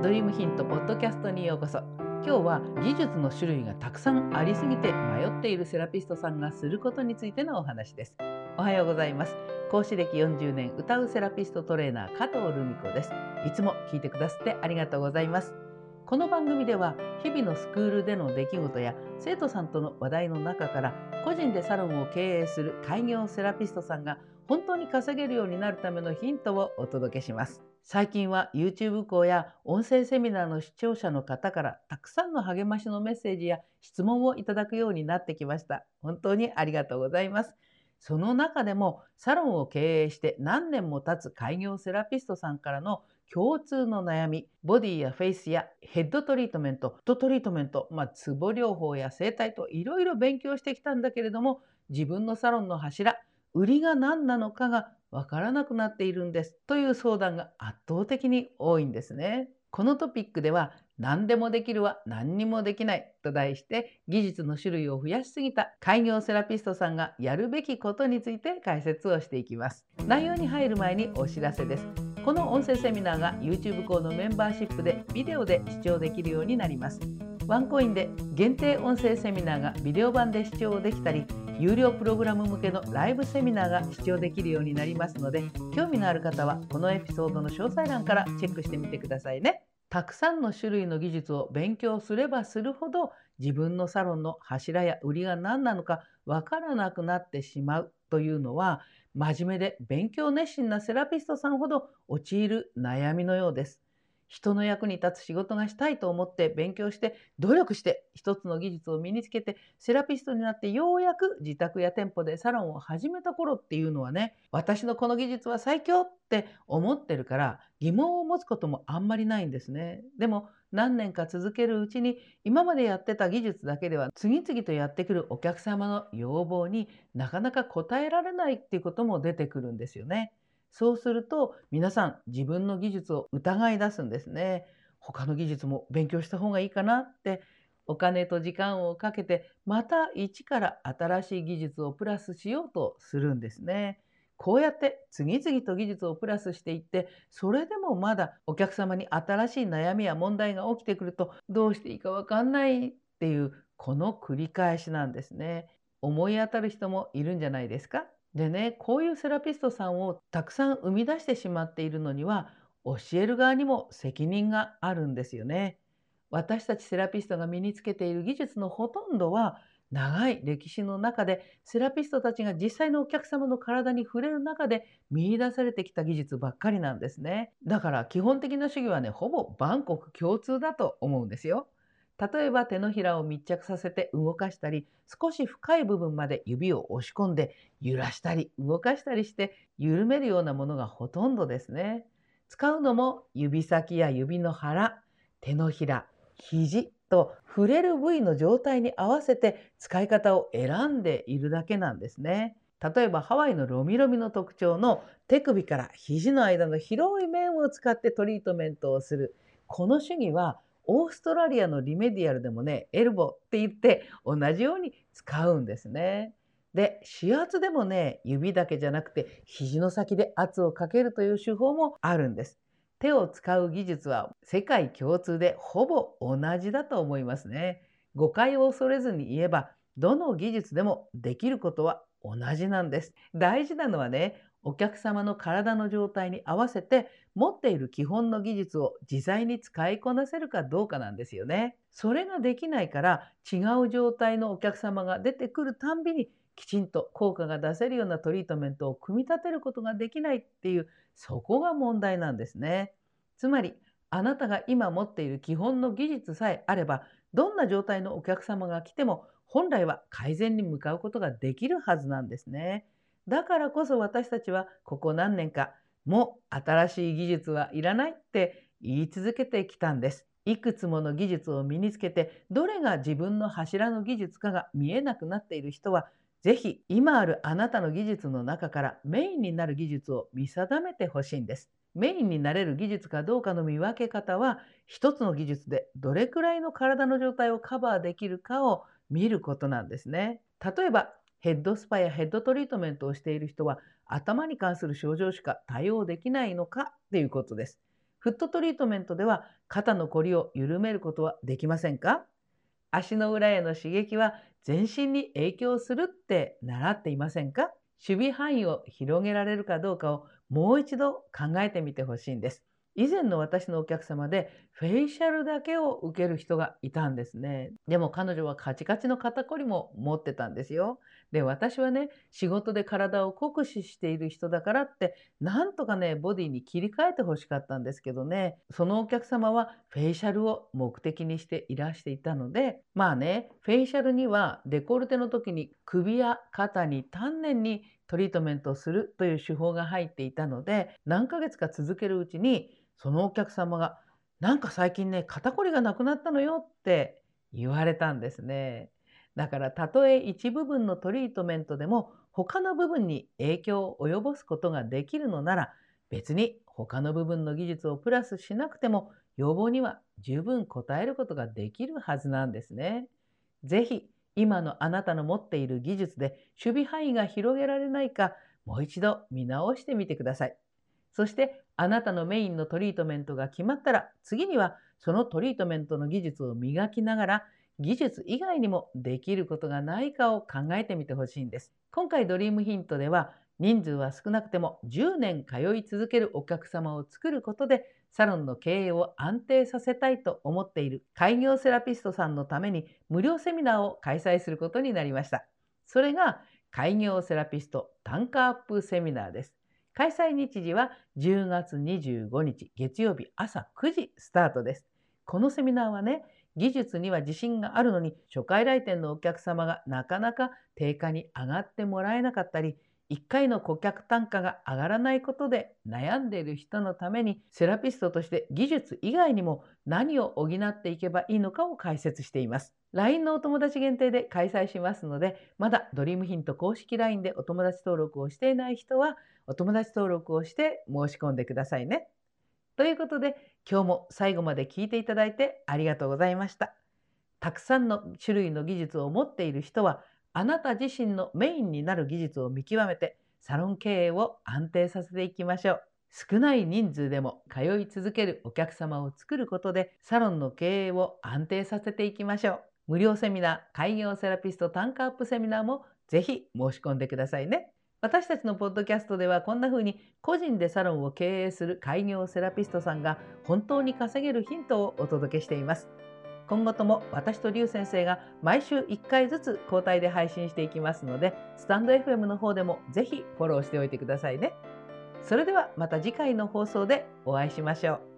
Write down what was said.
ドリームヒントポッドキャストにようこそ。今日は技術の種類がたくさんありすぎて迷っているセラピストさんがすることについてのお話です。おはようございます。講師歴40年歌うセラピストトレーナー加藤留美子です。いつも聞いてくださってありがとうございます。この番組では日々のスクールでの出来事や生徒さんとの話題の中から個人でサロンを経営する開業セラピストさんが本当に稼げるようになるためのヒントをお届けします。最近は YouTube 講や音声セミナーの視聴者の方からたくさんの励ましのメッセージや質問をいただくようになってきました。本当にありがとうございます。その中でもサロンを経営して何年も経つ開業セラピストさんからの共通の悩み、ボディやフェイスやヘッドトリートメント、フットトリートメント、まあ、ツボ療法や整体といろいろ勉強してきたんだけれども、自分のサロンの柱、売りが何なのかがわからなくなっているんですという相談が圧倒的に多いんですね。このトピックでは何でもできるは何にもできないと題して技術の種類を増やしすぎた開業セラピストさんがやるべきことについて解説をしていきます。内容に入る前にお知らせです。この音声セミナーが YouTube 校のメンバーシップでビデオで視聴できるようになります。ワンコインで限定音声セミナーがビデオ版で視聴できたり有料プログラム向けのライブセミナーが視聴できるようになりますので興味のある方はこのエピソードの詳細欄からチェックしてみてくださいね。たくさんの種類の技術を勉強すればするほど自分のサロンの柱や売りが何なのかわからなくなってしまうというのは真面目で勉強熱心なセラピストさんほど陥る悩みのようです。人の役に立つ仕事がしたいと思って勉強して努力して一つの技術を身につけてセラピストになってようやく自宅や店舗でサロンを始めた頃っていうのはね私のこの技術は最強って思ってるから疑問を持つこともあんまりないんですね。でも何年か続けるうちに今までやってた技術だけでは次々とやってくるお客様の要望になかなか応えられないっていうことも出てくるんですよね。そうすると皆さん自分の技術を疑い出すんですね。他の技術も勉強した方がいいかなってお金と時間をかけてまた一から新しい技術をプラスしようとするんですね。こうやって次々と技術をプラスしていってそれでもまだお客様に新しい悩みや問題が起きてくるとどうしていいか分かんないっていうこの繰り返しなんですね。思い当たる人もいるんじゃないですか？でねこういうセラピストさんをたくさん生み出してしまっているのには教える側にも責任があるんですよね。私たちセラピストが身につけている技術のほとんどは長い歴史の中でセラピストたちが実際のお客様の体に触れる中で見いだされてきた技術ばっかりなんですね。だから基本的な主義はねほぼ万国共通だと思うんですよ。例えば手のひらを密着させて動かしたり少し深い部分まで指を押し込んで揺らしたり動かしたりして緩めるようなものがほとんどですね。使うのも指先や指の腹手のひら肘と触れる部位の状態に合わせて使い方を選んでいるだけなんですね。例えばハワイのロミロミの特徴の手首から肘の間の広い面を使ってトリートメントをするこの主義はオーストラリアのリメディアルでもねエルボって言って同じように使うんですね。で指圧でもね指だけじゃなくて肘の先で圧をかけるという手法もあるんです。手を使う技術は世界共通でほぼ同じだと思いますね。誤解を恐れずに言えばどの技術でもできることは同じなんです。大事なのはねお客様の体の状態に合わせて持っている基本の技術を自在に使いこなせるかどうかなんですよね。それができないから違う状態のお客様が出てくるたんびにきちんと効果が出せるようなトリートメントを組み立てることができないっていうそこが問題なんですね。つまりあなたが今持っている基本の技術さえあればどんな状態のお客様が来ても本来は改善に向かうことができるはずなんですね。だからこそ私たちはここ何年かもう新しい技術はいらないって言い続けてきたんです。いくつもの技術を身につけてどれが自分の柱の技術かが見えなくなっている人は是非今あるあなたの技術の中からメインになる技術を見定めてほしいんです。メインになれる技術かどうかの見分け方は一つの技術でどれくらいの体の状態をカバーできるかを見ることなんですね。例えばヘッドスパやヘッドトリートメントをしている人は頭に関する症状しか対応できないのかっていうことです。フットトリートメントでは肩のこりを緩めることはできませんか？足の裏への刺激は全身に影響するって習っていませんか？守備範囲を広げられるかどうかをもう一度考えてみてほしいんです。以前の私のお客様でフェイシャルだけを受ける人がいたんですね。でも彼女はカチカチの肩こりも持ってたんですよ。で、私はね、仕事で体を酷使している人だからって、なんとかね、ボディに切り替えてほしかったんですけどね、そのお客様はフェイシャルを目的にしていらしていたので、まあね、フェイシャルにはデコルテの時に首や肩に丹念にトリートメントをするという手法が入っていたので、何ヶ月か続けるうちに、そのお客様がなんか最近ね肩こりがなくなったのよって言われたんですね。だからたとえ一部分のトリートメントでも他の部分に影響を及ぼすことができるのなら別に他の部分の技術をプラスしなくても要望には十分応えることができるはずなんですね。ぜひ今のあなたの持っている技術で守備範囲が広げられないかもう一度見直してみてください。そしてあなたのメインのトリートメントが決まったら次にはそのトリートメントの技術を磨きながら技術以外にもできることがないかを考えてみてほしいんです。今回ドリームヒントでは人数は少なくても10年通い続けるお客様を作ることでサロンの経営を安定させたいと思っている開業セラピストさんのために無料セミナーを開催することになりました。それが開業セラピスト単価アップセミナーです。開催日時は10月25日月曜日朝9時スタートです。このセミナーはね、技術には自信があるのに初回来店のお客様がなかなか定価に上がってもらえなかったり、1回の顧客単価が上がらないことで悩んでいる人のためにセラピストとして技術以外にも何を補っていけばいいのかを解説しています。LINE のお友達限定で開催しますので、まだドリームヒント公式 LINE でお友達登録をしていない人はお友達登録をして申し込んでくださいね。ということで今日も最後まで聞いていただいてありがとうございました。たくさんの種類の技術を持っている人はあなた自身のメインになる技術を見極めてサロン経営を安定させていきましょう。少ない人数でも通い続けるお客様を作ることでサロンの経営を安定させていきましょう。無料セミナー、開業セラピスト単価アップセミナーもぜひ申し込んでくださいね。私たちのポッドキャストではこんな風に個人でサロンを経営する開業セラピストさんが本当に稼げるヒントをお届けしています。今後とも私とリュウ先生が毎週1回ずつ交代で配信していきますので、スタンド FM の方でもぜひフォローしておいてくださいね。それではまた次回の放送でお会いしましょう。